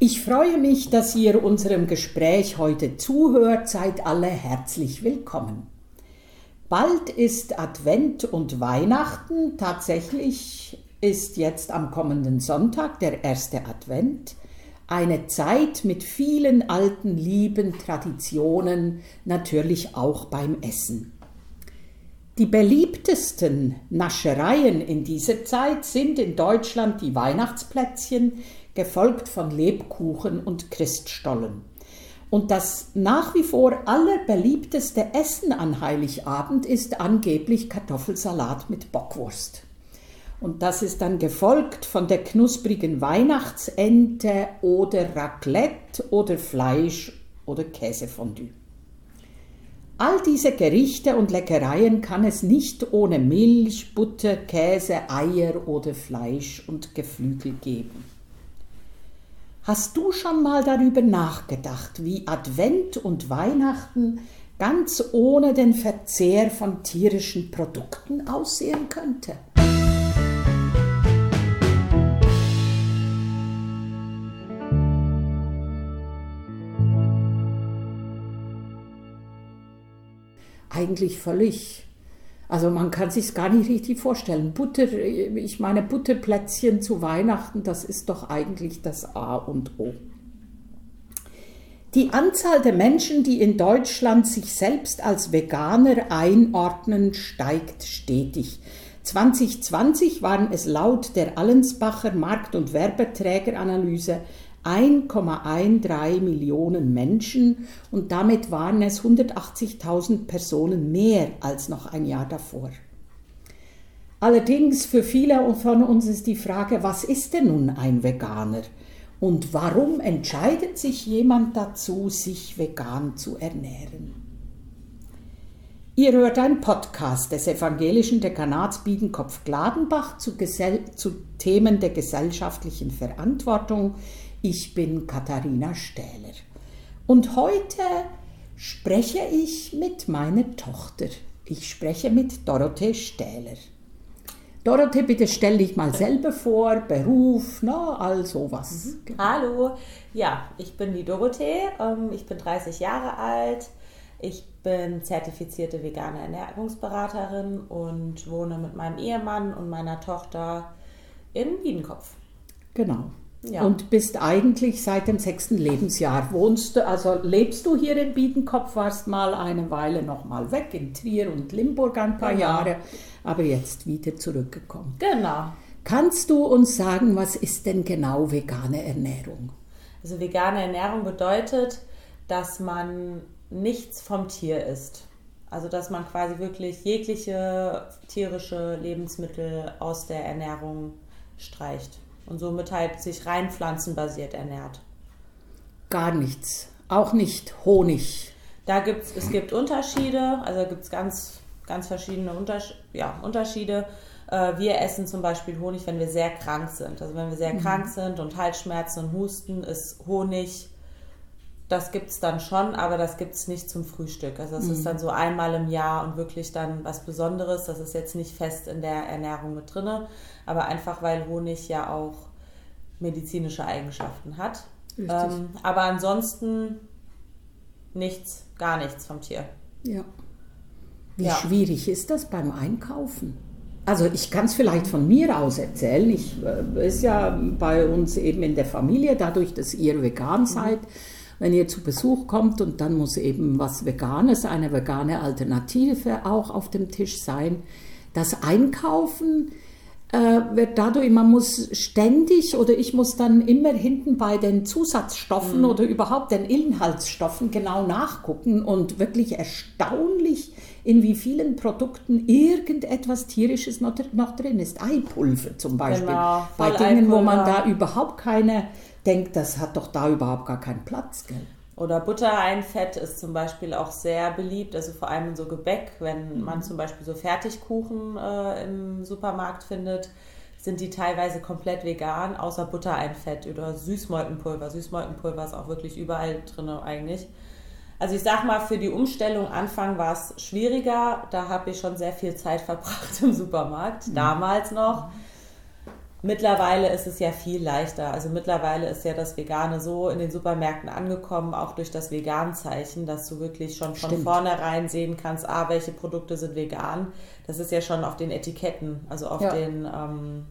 Ich freue mich, dass ihr unserem Gespräch heute zuhört. Seid alle herzlich willkommen. Bald ist Advent und Weihnachten. Tatsächlich ist jetzt am kommenden Sonntag der erste Advent. Eine Zeit mit vielen alten, lieben Traditionen, natürlich auch beim Essen. Die beliebtesten Naschereien in dieser Zeit sind in Deutschland die Weihnachtsplätzchen, gefolgt von Lebkuchen und Christstollen. Und das nach wie vor allerbeliebteste Essen an Heiligabend ist angeblich Kartoffelsalat mit Bockwurst. Und das ist dann gefolgt von der knusprigen Weihnachtsente oder Raclette oder Fleisch oder Käsefondue. All diese Gerichte und Leckereien kann es nicht ohne Milch, Butter, Käse, Eier oder Fleisch und Geflügel geben. Hast du schon mal darüber nachgedacht, wie Advent und Weihnachten ganz ohne den Verzehr von tierischen Produkten aussehen könnte? eigentlich völlig. Also man kann sich gar nicht richtig vorstellen. Butter, ich meine Butterplätzchen zu Weihnachten, das ist doch eigentlich das A und O. Die Anzahl der Menschen, die in Deutschland sich selbst als Veganer einordnen, steigt stetig. 2020 waren es laut der Allensbacher Markt- und Werbeträgeranalyse 1,13 Millionen Menschen und damit waren es 180.000 Personen mehr als noch ein Jahr davor. Allerdings für viele von uns ist die Frage, was ist denn nun ein Veganer und warum entscheidet sich jemand dazu, sich vegan zu ernähren? Ihr hört einen Podcast des evangelischen Dekanats Biedenkopf-Gladenbach zu, zu Themen der gesellschaftlichen Verantwortung ich bin Katharina Stähler und heute spreche ich mit meiner Tochter. Ich spreche mit Dorothee Stähler. Dorothee, bitte stell dich mal selber vor, Beruf, na, all sowas. Mhm. Hallo, ja, ich bin die Dorothee, ähm, ich bin 30 Jahre alt, ich bin zertifizierte vegane Ernährungsberaterin und wohne mit meinem Ehemann und meiner Tochter in Biedenkopf. Genau. Ja. Und bist eigentlich seit dem sechsten Lebensjahr wohnst du, also lebst du hier in Biedenkopf, warst mal eine Weile noch mal weg in Trier und Limburg ein paar genau. Jahre, aber jetzt wieder zurückgekommen. Genau. Kannst du uns sagen, was ist denn genau vegane Ernährung? Also vegane Ernährung bedeutet, dass man nichts vom Tier isst. Also dass man quasi wirklich jegliche tierische Lebensmittel aus der Ernährung streicht und somit halt sich rein pflanzenbasiert ernährt. Gar nichts. Auch nicht Honig. Da gibt's, es gibt Unterschiede, also gibt es ganz, ganz verschiedene Unters ja, Unterschiede. Äh, wir essen zum Beispiel Honig, wenn wir sehr krank sind. Also wenn wir sehr mhm. krank sind und Halsschmerzen und Husten, ist Honig, das gibt es dann schon, aber das gibt es nicht zum Frühstück. Also das mhm. ist dann so einmal im Jahr und wirklich dann was Besonderes. Das ist jetzt nicht fest in der Ernährung mit drinne aber einfach weil Honig ja auch medizinische Eigenschaften hat. Ähm, aber ansonsten nichts, gar nichts vom Tier. Ja. Wie ja. schwierig ist das beim Einkaufen? Also ich kann es vielleicht von mir aus erzählen. Ich äh, ist ja bei uns eben in der Familie, dadurch, dass ihr vegan mhm. Wenn ihr zu Besuch kommt und dann muss eben was Veganes, eine vegane Alternative auch auf dem Tisch sein. Das Einkaufen äh, wird dadurch, man muss ständig oder ich muss dann immer hinten bei den Zusatzstoffen mhm. oder überhaupt den Inhaltsstoffen genau nachgucken und wirklich erstaunlich, in wie vielen Produkten irgendetwas tierisches noch, noch drin ist. Eipulver zum Beispiel. Genau, bei Dingen, wo man da überhaupt keine denkt, das hat doch da überhaupt gar keinen Platz. Gell? Oder Buttereinfett ist zum Beispiel auch sehr beliebt, also vor allem in so Gebäck, wenn man zum Beispiel so Fertigkuchen äh, im Supermarkt findet, sind die teilweise komplett vegan, außer Buttereinfett oder Süßmolkenpulver. Süßmolkenpulver ist auch wirklich überall drin eigentlich. Also ich sag mal, für die Umstellung Anfang war es schwieriger. Da habe ich schon sehr viel Zeit verbracht im Supermarkt, mhm. damals noch. Mittlerweile ist es ja viel leichter. Also mittlerweile ist ja das Vegane so in den Supermärkten angekommen, auch durch das Vegan-Zeichen, dass du wirklich schon von Stimmt. vornherein sehen kannst, ah, welche Produkte sind vegan. Das ist ja schon auf den Etiketten, also auf Ja. den ähm,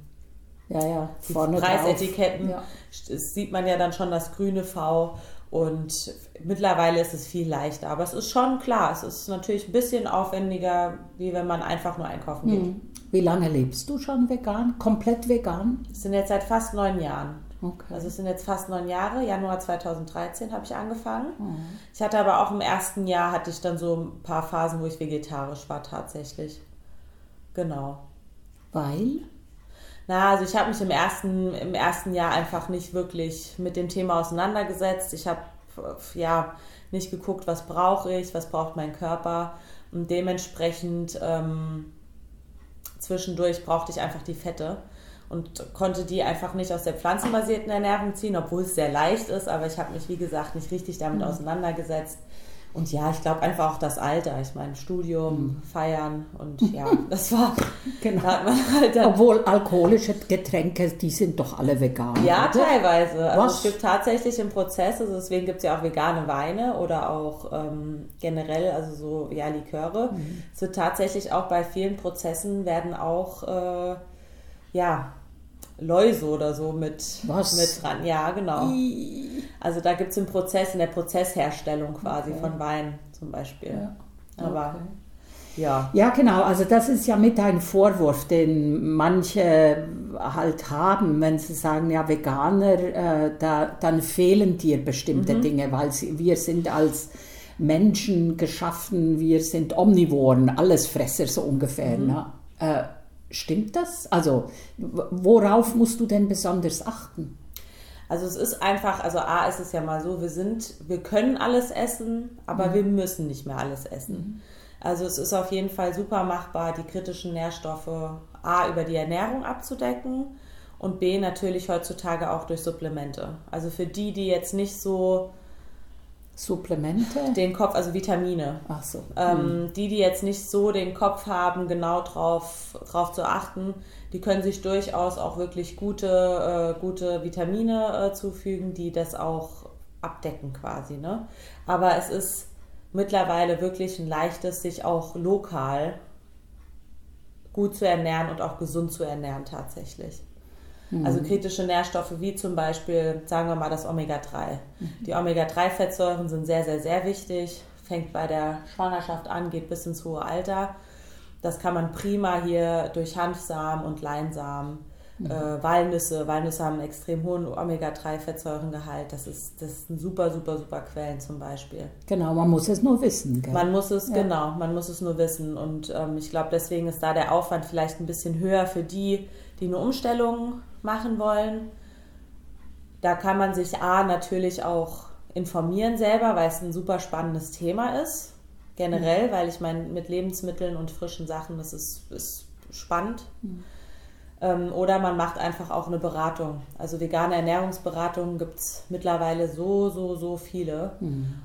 Ja, ja, vorne Preisetiketten s- sieht man ja dann schon das grüne V und mittlerweile ist es viel leichter. Aber es ist schon klar, es ist natürlich ein bisschen aufwendiger, wie wenn man einfach nur einkaufen geht. Hm. Wie lange lebst du schon vegan? Komplett vegan? Es sind jetzt seit fast neun Jahren. Okay. Also es sind jetzt fast neun Jahre. Januar 2013 habe ich angefangen. Mhm. Ich hatte aber auch im ersten Jahr hatte ich dann so ein paar Phasen, wo ich vegetarisch war tatsächlich. Genau. Weil? Na, also ich habe mich im ersten, im ersten Jahr einfach nicht wirklich mit dem Thema auseinandergesetzt. Ich habe ja nicht geguckt, was brauche ich, was braucht mein Körper. Und dementsprechend ähm, zwischendurch brauchte ich einfach die Fette und konnte die einfach nicht aus der pflanzenbasierten Ernährung ziehen, obwohl es sehr leicht ist. Aber ich habe mich, wie gesagt, nicht richtig damit auseinandergesetzt. Und ja, ich glaube einfach auch das Alter. Ich meine, Studium, Feiern und ja, das war, Genau. da halt Obwohl alkoholische Getränke, die sind doch alle vegan. Ja, oder? teilweise. Also Was? es gibt tatsächlich im Prozess, also deswegen gibt es ja auch vegane Weine oder auch ähm, generell, also so ja, Liköre. Mhm. Es wird tatsächlich auch bei vielen Prozessen werden auch äh, ja, Läuse oder so mit, Was? mit dran. Ja, genau. Also da gibt es im Prozess, in der Prozessherstellung quasi Okay. von Wein zum Beispiel. Ja. Aber Okay. ja. Ja, genau. Also das ist ja mit ein Vorwurf, den manche halt haben, wenn sie sagen, ja, Veganer, äh, da, dann fehlen dir bestimmte Mhm. Dinge, weil sie, wir sind als Menschen geschaffen, wir sind Omnivoren, Allesfresser so ungefähr. Mhm. Ne? Äh, stimmt das? Also worauf musst du denn besonders achten? Also es ist einfach, also A ist es ja mal so, wir sind, wir können alles essen, aber wir müssen nicht mehr alles essen. Also es ist auf jeden Fall super machbar, die kritischen Nährstoffe A über die Ernährung abzudecken und B natürlich heutzutage auch durch Supplemente. Also für die, die jetzt nicht so Supplemente? den Kopf, also Vitamine, Ach so. ähm, die, die jetzt nicht so den Kopf haben, genau drauf, drauf zu achten, die können sich durchaus auch wirklich gute, äh, gute Vitamine äh, zufügen, die das auch abdecken quasi. Ne? Aber es ist mittlerweile wirklich ein leichtes, sich auch lokal gut zu ernähren und auch gesund zu ernähren tatsächlich. Also kritische Nährstoffe wie zum Beispiel, sagen wir mal, das Omega-3. Die Omega-3-Fettsäuren sind sehr, sehr, sehr wichtig. Fängt bei der Schwangerschaft an, geht bis ins hohe Alter. Das kann man prima hier durch Hanfsamen und Leinsamen, äh, Walnüsse. Walnüsse haben einen extrem hohen Omega-3-Fettsäurengehalt. Das ist, das sind super, super, super Quellen zum Beispiel. Genau, man muss es nur wissen. Gell? Man muss es, Ja. genau, man muss es nur wissen. Und ähm, ich glaube, deswegen ist da der Aufwand vielleicht ein bisschen höher für die, die eine Umstellung machen wollen. Da kann man sich A natürlich auch informieren selber, weil es ein super spannendes Thema ist. Generell, weil ich meine, mit Lebensmitteln und frischen Sachen, das ist, ist spannend. Ähm, oder man macht einfach auch eine Beratung. Also vegane Ernährungsberatungen gibt es mittlerweile so, so, so viele.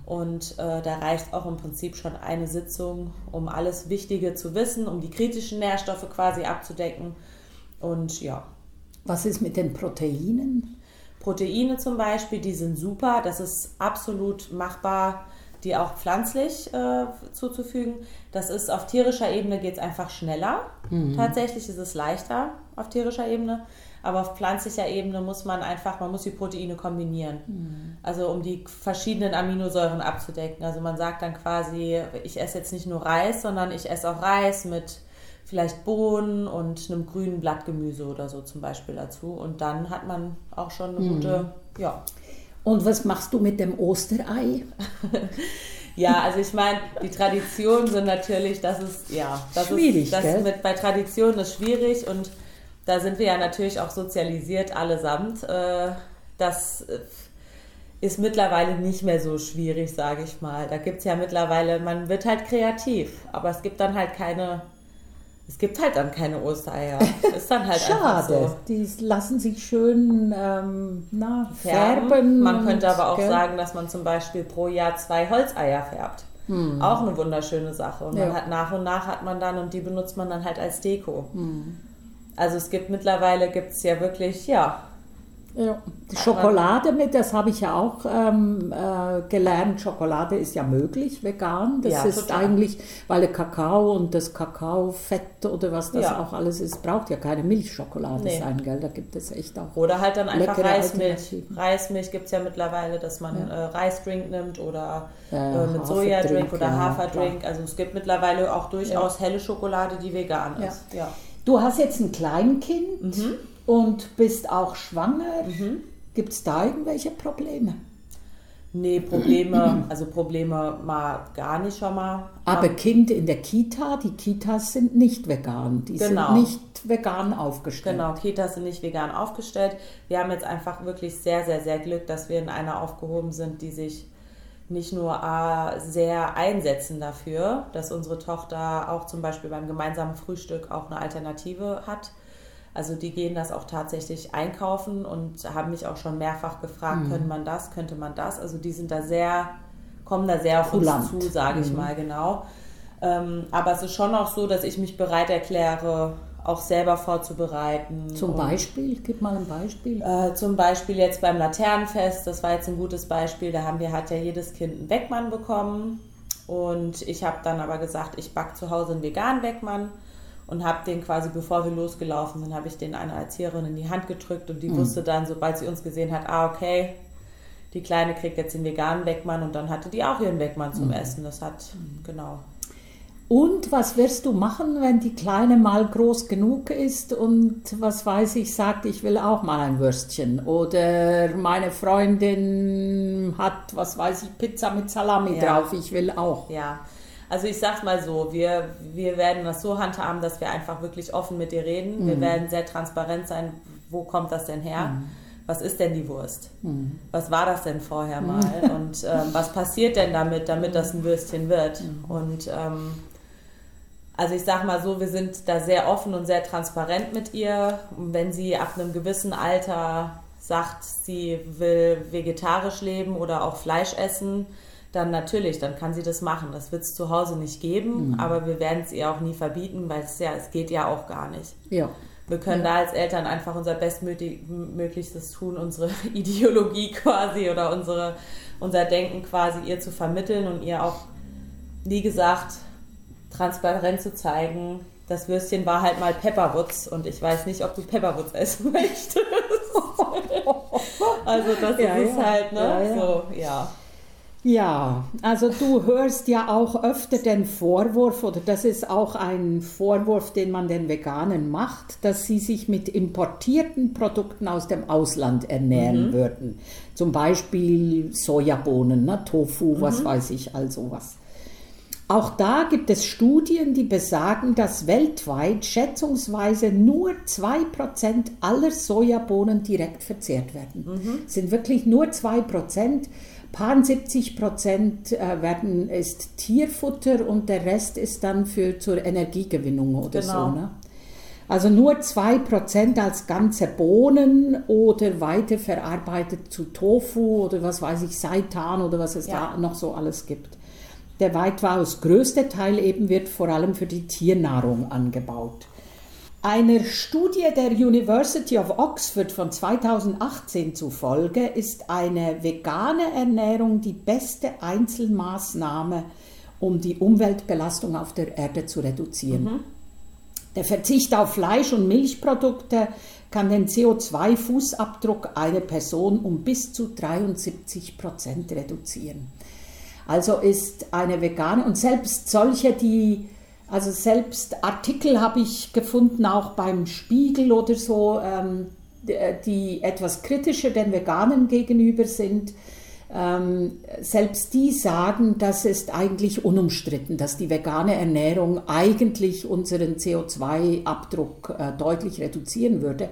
Und äh, da reicht auch im Prinzip schon eine Sitzung, um alles Wichtige zu wissen, um die kritischen Nährstoffe quasi abzudecken. Und ja, Was ist mit den Proteinen? Proteine zum Beispiel, die sind super. Das ist absolut machbar, die auch pflanzlich äh, zuzufügen. Das ist auf tierischer Ebene geht es einfach schneller. Tatsächlich ist es leichter auf tierischer Ebene. Aber auf pflanzlicher Ebene muss man einfach, man muss die Proteine kombinieren. Also um die verschiedenen Aminosäuren abzudecken. Also man sagt dann quasi, ich esse jetzt nicht nur Reis, sondern ich esse auch Reis mit vielleicht Bohnen und einem grünen Blattgemüse oder so zum Beispiel dazu. Und dann hat man auch schon eine gute, ja. Und was machst du mit dem Osterei? Ja, also ich meine, die Traditionen sind natürlich, das ist, ja, das Schwierig, ist, das gell? mit bei Traditionen ist schwierig und da sind wir ja natürlich auch sozialisiert allesamt. Äh, das äh, ist mittlerweile nicht mehr so schwierig, sage ich mal. Da gibt es ja mittlerweile, man wird halt kreativ, aber es gibt dann halt keine, es gibt halt dann keine Ostereier. Ist dann halt einfach Schade. so. Die lassen sich schön ähm, na, färben. färben. Man könnte aber auch gell? sagen, dass man zum Beispiel pro Jahr zwei Holzeier färbt. Auch eine wunderschöne Sache. Und Hm. Ja. hat nach und nach hat man dann und die benutzt man dann halt als Deko. Also es gibt mittlerweile gibt es ja wirklich, ja, ja. Die Schokolade mit, das habe ich ja auch ähm, äh, gelernt. Schokolade ist ja möglich, vegan. Das ja, ist total. eigentlich, weil der Kakao und das Kakaofett oder was das ja. auch alles ist, braucht ja keine Milchschokolade nee. sein, gell? Da gibt es echt auch. Oder halt dann einfach Reismilch. Reismilch gibt es ja mittlerweile, dass man ja. äh, Reisdrink nimmt oder äh, mit Sojadrink oder Haferdrink. Also es gibt mittlerweile auch durchaus helle Schokolade, die vegan ist. Ja. Du hast jetzt ein Kleinkind. Mhm und bist auch schwanger. Mhm. Gibt es da irgendwelche Probleme? Nee, Probleme, also Probleme mal gar nicht schon mal. Aber Kind in der Kita, die Kitas sind nicht vegan. Die genau. sind nicht vegan aufgestellt. Genau, Kitas sind nicht vegan aufgestellt. Wir haben jetzt einfach wirklich sehr, sehr, sehr Glück, dass wir in einer aufgehoben sind, die sich nicht nur sehr einsetzen dafür, dass unsere Tochter auch zum Beispiel beim gemeinsamen Frühstück auch eine Alternative hat also die gehen das auch tatsächlich einkaufen und haben mich auch schon mehrfach gefragt, mhm. könnte man das, könnte man das. Also die sind da sehr, kommen da sehr auf uns zu, sage mhm. ich mal genau. Ähm, aber es ist schon auch so, dass ich mich bereit erkläre, auch selber vorzubereiten. Zum Beispiel? Gib mal ein Beispiel. Äh, zum Beispiel jetzt beim Laternenfest, das war jetzt ein gutes Beispiel, da haben wir, hat ja jedes Kind einen Weckmann bekommen. Und ich habe dann aber gesagt, ich backe zu Hause einen veganen Weckmann und habe den quasi, bevor wir losgelaufen sind, habe ich den einer Erzieherin in die Hand gedrückt und die mhm. wusste dann, sobald sie uns gesehen hat, ah, okay, die Kleine kriegt jetzt den veganen Weckmann und dann hatte die auch ihren Weckmann zum mhm. Essen. Das hat, genau. Und was wirst du machen, wenn die Kleine mal groß genug ist und was weiß ich, sagt, ich will auch mal ein Würstchen? Oder meine Freundin hat, was weiß ich, Pizza mit Salami ja. drauf, ich will auch. Ja, also ich sag's mal so, wir, wir werden das so handhaben, dass wir einfach wirklich offen mit dir reden. Mhm. Wir werden sehr transparent sein, wo kommt das denn her? Mhm. Was ist denn die Wurst? Mhm. Was war das denn vorher mhm. mal? Und ähm, was passiert denn damit, damit das ein Würstchen wird? Mhm. Und ähm, also ich sag mal so, wir sind da sehr offen und sehr transparent mit ihr. Und wenn sie ab einem gewissen Alter sagt, sie will vegetarisch leben oder auch Fleisch essen, dann natürlich, dann kann sie das machen. Das wird es zu Hause nicht geben, mhm. aber wir werden es ihr auch nie verbieten, weil es ja, es geht ja auch gar nicht. Ja. Wir können ja. da als Eltern einfach unser Bestmöglichstes tun, unsere Ideologie quasi oder unsere, unser Denken quasi ihr zu vermitteln und ihr auch, wie gesagt, transparent zu zeigen. Das Würstchen war halt mal Pepperwoods und ich weiß nicht, ob du Pepperwoods essen möchtest. also das ja, ist ja. halt, ne? So, ja. Ja, also du hörst ja auch öfter den Vorwurf, oder das ist auch ein Vorwurf, den man den Veganen macht, dass sie sich mit importierten Produkten aus dem Ausland ernähren mhm. würden. Zum Beispiel Sojabohnen, ne, Tofu, mhm. was weiß ich, all sowas. Auch da gibt es Studien, die besagen, dass weltweit schätzungsweise nur 2% aller Sojabohnen direkt verzehrt werden. Mhm. Es sind wirklich nur 2%. Paar 70 Prozent äh, werden, ist Tierfutter und der Rest ist dann für zur Energiegewinnung oder genau. so. Ne? Also nur 2% als ganze Bohnen oder weiterverarbeitet zu Tofu oder was weiß ich, Seitan oder was es ja. da noch so alles gibt. Der weitaus größte Teil eben wird vor allem für die Tiernahrung angebaut. Einer Studie der University of Oxford von 2018 zufolge ist eine vegane Ernährung die beste Einzelmaßnahme, um die Umweltbelastung auf der Erde zu reduzieren. Mhm. Der Verzicht auf Fleisch und Milchprodukte kann den CO2-Fußabdruck einer Person um bis zu 73 Prozent reduzieren. Also ist eine vegane und selbst solche, die also selbst Artikel habe ich gefunden, auch beim Spiegel oder so, ähm, die etwas kritischer den Veganen gegenüber sind. Ähm, selbst die sagen, das ist eigentlich unumstritten, dass die vegane Ernährung eigentlich unseren CO2-Abdruck äh, deutlich reduzieren würde.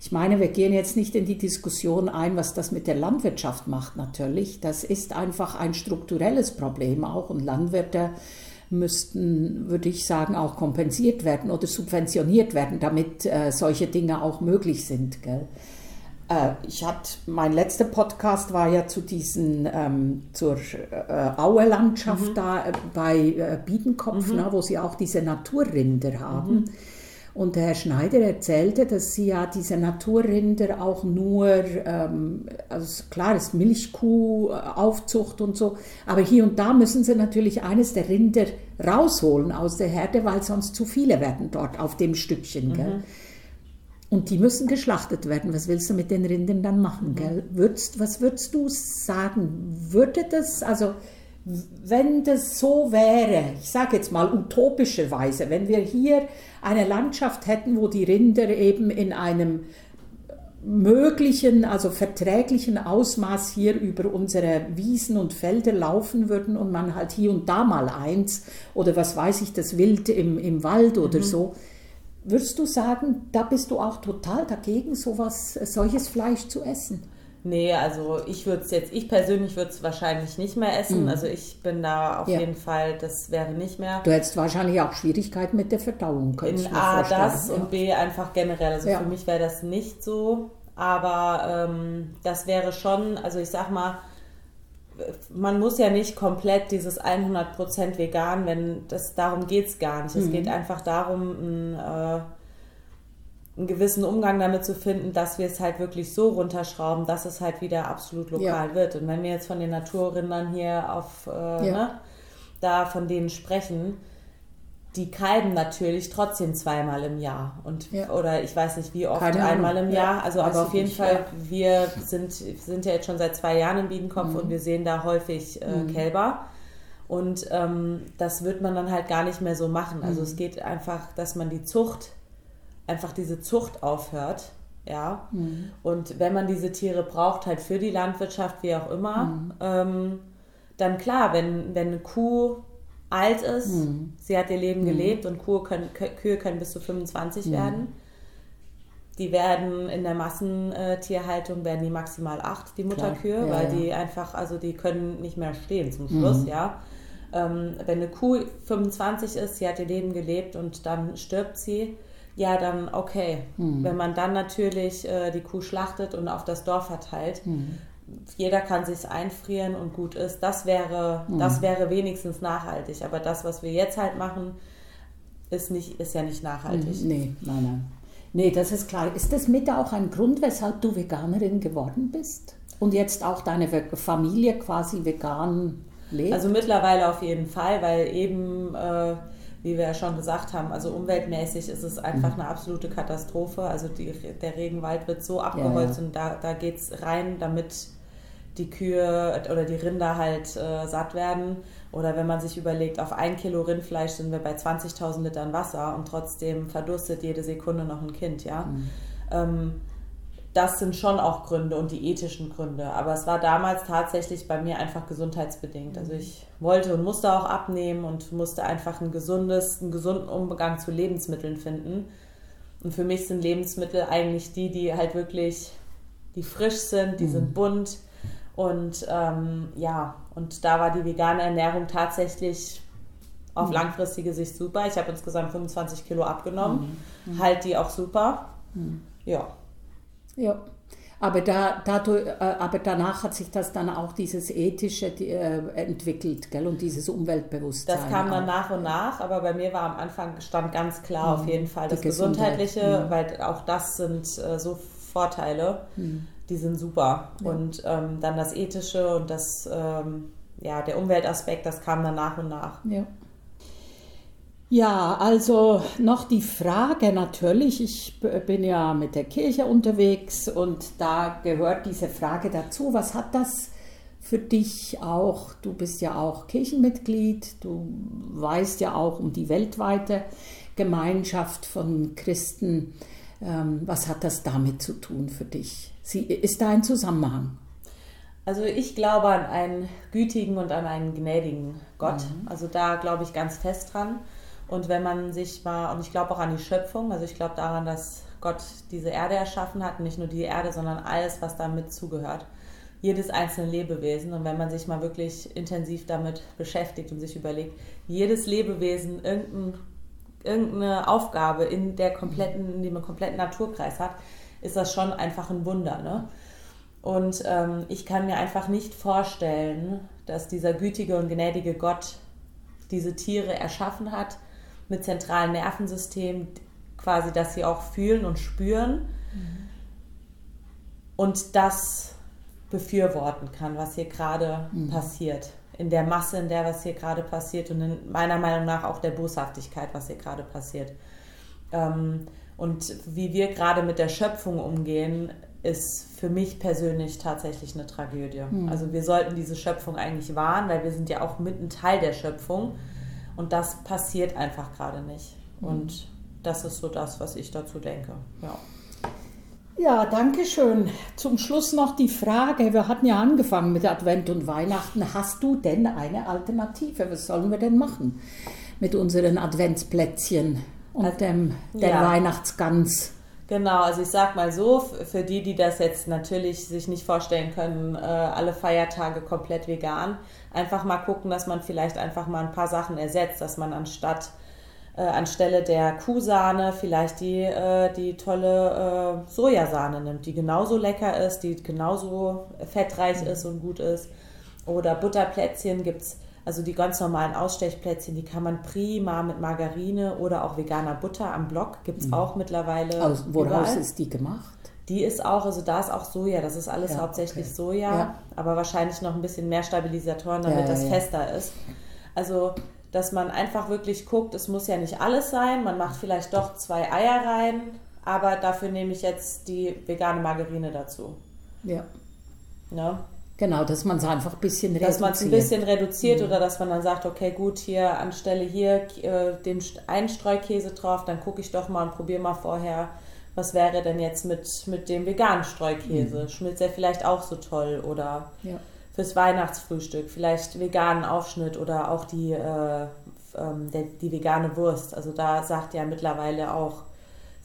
Ich meine, wir gehen jetzt nicht in die Diskussion ein, was das mit der Landwirtschaft macht natürlich. Das ist einfach ein strukturelles Problem auch und Landwirte müssten, würde ich sagen, auch kompensiert werden oder subventioniert werden, damit äh, solche Dinge auch möglich sind. Gell? Äh, ich hatte, mein letzter Podcast war ja zu diesen, ähm, zur äh, Aue-Landschaft mhm. da äh, bei äh, Biedenkopf, mhm. ne, wo sie auch diese Naturrinder haben. Mhm. Und der Herr Schneider erzählte, dass sie ja diese Naturrinder auch nur, ähm, also klar ist Milchkuhaufzucht und so, aber hier und da müssen sie natürlich eines der Rinder rausholen aus der Herde, weil sonst zu viele werden dort auf dem Stückchen. Mhm. Und die müssen geschlachtet werden. Was willst du mit den Rindern dann machen? Gell? Würdest, was würdest du sagen? Würde das, also wenn das so wäre, ich sage jetzt mal utopischerweise, wenn wir hier eine Landschaft hätten, wo die Rinder eben in einem möglichen, also verträglichen Ausmaß hier über unsere Wiesen und Felder laufen würden und man halt hier und da mal eins oder was weiß ich, das Wild im, im Wald oder mhm. so, Würdest du sagen, da bist du auch total dagegen, sowas, solches Fleisch zu essen? Nee, also ich würde es jetzt, ich persönlich würde es wahrscheinlich nicht mehr essen. Mhm. Also ich bin da auf ja. jeden Fall, das wäre nicht mehr. Du hättest wahrscheinlich auch Schwierigkeiten mit der Verdauung. In A das ja. und B einfach generell. Also ja. für mich wäre das nicht so. Aber ähm, das wäre schon, also ich sag mal, man muss ja nicht komplett dieses 100% vegan, wenn das darum geht es gar nicht. Mhm. Es geht einfach darum, einen, äh, einen, gewissen Umgang damit zu finden, dass wir es halt wirklich so runterschrauben, dass es halt wieder absolut lokal ja. wird. Und wenn wir jetzt von den Naturrindern hier auf äh, ja. ne, da von denen sprechen, die kalben natürlich trotzdem zweimal im Jahr und ja. oder ich weiß nicht wie oft Keine einmal im Jahr. Ja, also aber auf jeden nicht, Fall, ja. wir sind, sind ja jetzt schon seit zwei Jahren im Biedenkopf mhm. und wir sehen da häufig äh, mhm. Kälber. Und ähm, das wird man dann halt gar nicht mehr so machen. Also mhm. es geht einfach, dass man die Zucht, einfach diese Zucht aufhört. Ja. Mhm. Und wenn man diese Tiere braucht, halt für die Landwirtschaft, wie auch immer, mhm. ähm, dann klar, wenn, wenn eine Kuh alt ist. Mhm. Sie hat ihr Leben mhm. gelebt und Kühe können, Kühe können bis zu 25 mhm. werden. Die werden in der Massentierhaltung werden die maximal acht, die Mutterkühe, ja, weil ja. die einfach, also die können nicht mehr stehen zum Schluss, mhm. ja. Ähm, wenn eine Kuh 25 ist, sie hat ihr Leben gelebt und dann stirbt sie, ja, dann okay. Mhm. Wenn man dann natürlich äh, die Kuh schlachtet und auf das Dorf verteilt, mhm jeder kann sich einfrieren und gut ist. Das wäre, mhm. das wäre wenigstens nachhaltig. Aber das, was wir jetzt halt machen, ist, nicht, ist ja nicht nachhaltig. Mhm. Nee, nein, nein. Nee, das ist klar. Ist das mit auch ein Grund, weshalb du Veganerin geworden bist? Und jetzt auch deine Familie quasi vegan lebt? Also mittlerweile auf jeden Fall, weil eben, äh, wie wir ja schon gesagt haben, also umweltmäßig ist es einfach mhm. eine absolute Katastrophe. Also die, der Regenwald wird so abgeholzt ja, ja. und da, da geht es rein, damit die Kühe oder die Rinder halt äh, satt werden. Oder wenn man sich überlegt, auf ein Kilo Rindfleisch sind wir bei 20.000 Litern Wasser und trotzdem verdurstet jede Sekunde noch ein Kind, ja. Mhm. Ähm, das sind schon auch Gründe und die ethischen Gründe. Aber es war damals tatsächlich bei mir einfach gesundheitsbedingt. Also ich wollte und musste auch abnehmen und musste einfach ein gesundes, einen gesunden Umgang zu Lebensmitteln finden. Und für mich sind Lebensmittel eigentlich die, die halt wirklich, die frisch sind, die mhm. sind bunt, und ähm, ja, und da war die vegane Ernährung tatsächlich auf mhm. langfristige Sicht super. Ich habe insgesamt 25 Kilo abgenommen, mhm. mhm. halt die auch super. Mhm. Ja. Ja. Aber, da, dadurch, äh, aber danach hat sich das dann auch dieses Ethische äh, entwickelt, gell? Und dieses Umweltbewusstsein. Das kam dann auch. nach und nach, aber bei mir war am Anfang stand ganz klar mhm. auf jeden Fall das Gesundheitliche, mhm. weil auch das sind äh, so Vorteile. Mhm die sind super. Ja. Und ähm, dann das Ethische und das, ähm, ja, der Umweltaspekt, das kam dann nach und nach. Ja. Ja, also noch die Frage natürlich, ich bin ja mit der Kirche unterwegs und da gehört diese Frage dazu, was hat das für dich auch, du bist ja auch Kirchenmitglied, du weißt ja auch um die weltweite Gemeinschaft von Christen, ähm, was hat das damit zu tun für dich? Sie, ist da ein Zusammenhang? Also ich glaube an einen gütigen und an einen gnädigen Gott. Mhm. Also da glaube ich ganz fest dran. Und wenn man sich mal, und ich glaube auch an die Schöpfung, also ich glaube daran, dass Gott diese Erde erschaffen hat, nicht nur die Erde, sondern alles, was damit zugehört. Jedes einzelne Lebewesen. Und wenn man sich mal wirklich intensiv damit beschäftigt und sich überlegt, jedes Lebewesen irgendein, irgendeine Aufgabe in der kompletten, in dem kompletten Naturkreis hat, ist das schon einfach ein Wunder. Ne? Und ähm, ich kann mir einfach nicht vorstellen, dass dieser gütige und gnädige Gott diese Tiere erschaffen hat mit zentralen Nervensystemen, quasi, dass sie auch fühlen und spüren und das befürworten kann, was hier gerade mhm. passiert. In der Masse, in der was hier gerade passiert und in meiner Meinung nach auch der Boshaftigkeit, was hier gerade passiert. Ähm, und wie wir gerade mit der Schöpfung umgehen, ist für mich persönlich tatsächlich eine Tragödie. Mhm. Also wir sollten diese Schöpfung eigentlich wahren, weil wir sind ja auch mitten Teil der Schöpfung und das passiert einfach gerade nicht. Mhm. Und das ist so das, was ich dazu denke. Ja. Ja, danke schön. Zum Schluss noch die Frage, wir hatten ja angefangen mit Advent und Weihnachten. Hast du denn eine Alternative? Was sollen wir denn machen mit unseren Adventsplätzchen und dem, der ja. Weihnachtsgans? Genau, also ich sag mal so, für die, die das jetzt natürlich sich nicht vorstellen können, äh, alle Feiertage komplett vegan, einfach mal gucken, dass man vielleicht einfach mal ein paar Sachen ersetzt, dass man anstatt äh, anstelle der Kuhsahne vielleicht die, äh, die tolle Sojasahne nimmt, die genauso lecker ist, die genauso fettreich ist und gut ist. Oder Butterplätzchen gibt es, also die ganz normalen Ausstechplätzchen, die kann man prima mit Margarine oder auch veganer Butter am Block, gibt es mhm. auch mittlerweile. Aus, woraus ist die gemacht? Die ist auch, also da ist auch Soja, das ist alles ja, hauptsächlich okay. Soja, ja. aber wahrscheinlich noch ein bisschen mehr Stabilisatoren, damit ja, das fester ist. Also dass man einfach wirklich guckt, es muss ja nicht alles sein, man macht vielleicht doch zwei Eier rein, aber dafür nehme ich jetzt die vegane Margarine dazu. Ja. Ne? Genau, dass man es einfach ein bisschen reduziert. Dass man es ein bisschen reduziert mhm. oder dass man dann sagt, okay, gut, hier anstelle hier äh, den einen Streukäse drauf, dann gucke ich doch mal und probiere mal vorher, was wäre denn jetzt mit, mit dem veganen Streukäse? Mhm. Schmilzt er vielleicht auch so toll oder ja fürs Weihnachtsfrühstück, vielleicht veganen Aufschnitt oder auch die, äh, ähm, der, die vegane Wurst. Also da sagt ja mittlerweile auch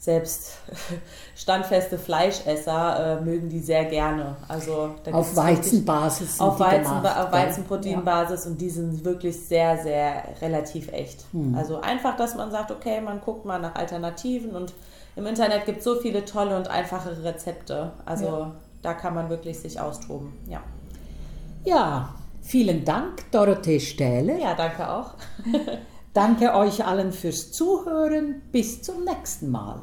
selbst standfeste Fleischesser äh, mögen die sehr gerne. Also auf Weizenbasis. Auf, Weizen, auf Weizenproteinbasis ja. und die sind wirklich sehr, sehr relativ echt. Hm. Also einfach, dass man sagt, okay, man guckt mal nach Alternativen und im Internet gibt es so viele tolle und einfache Rezepte. Also ja. da kann man wirklich sich austoben. Ja. Ja, vielen Dank, Dorothee Stähle. Ja, danke auch. danke euch allen fürs Zuhören. Bis zum nächsten Mal.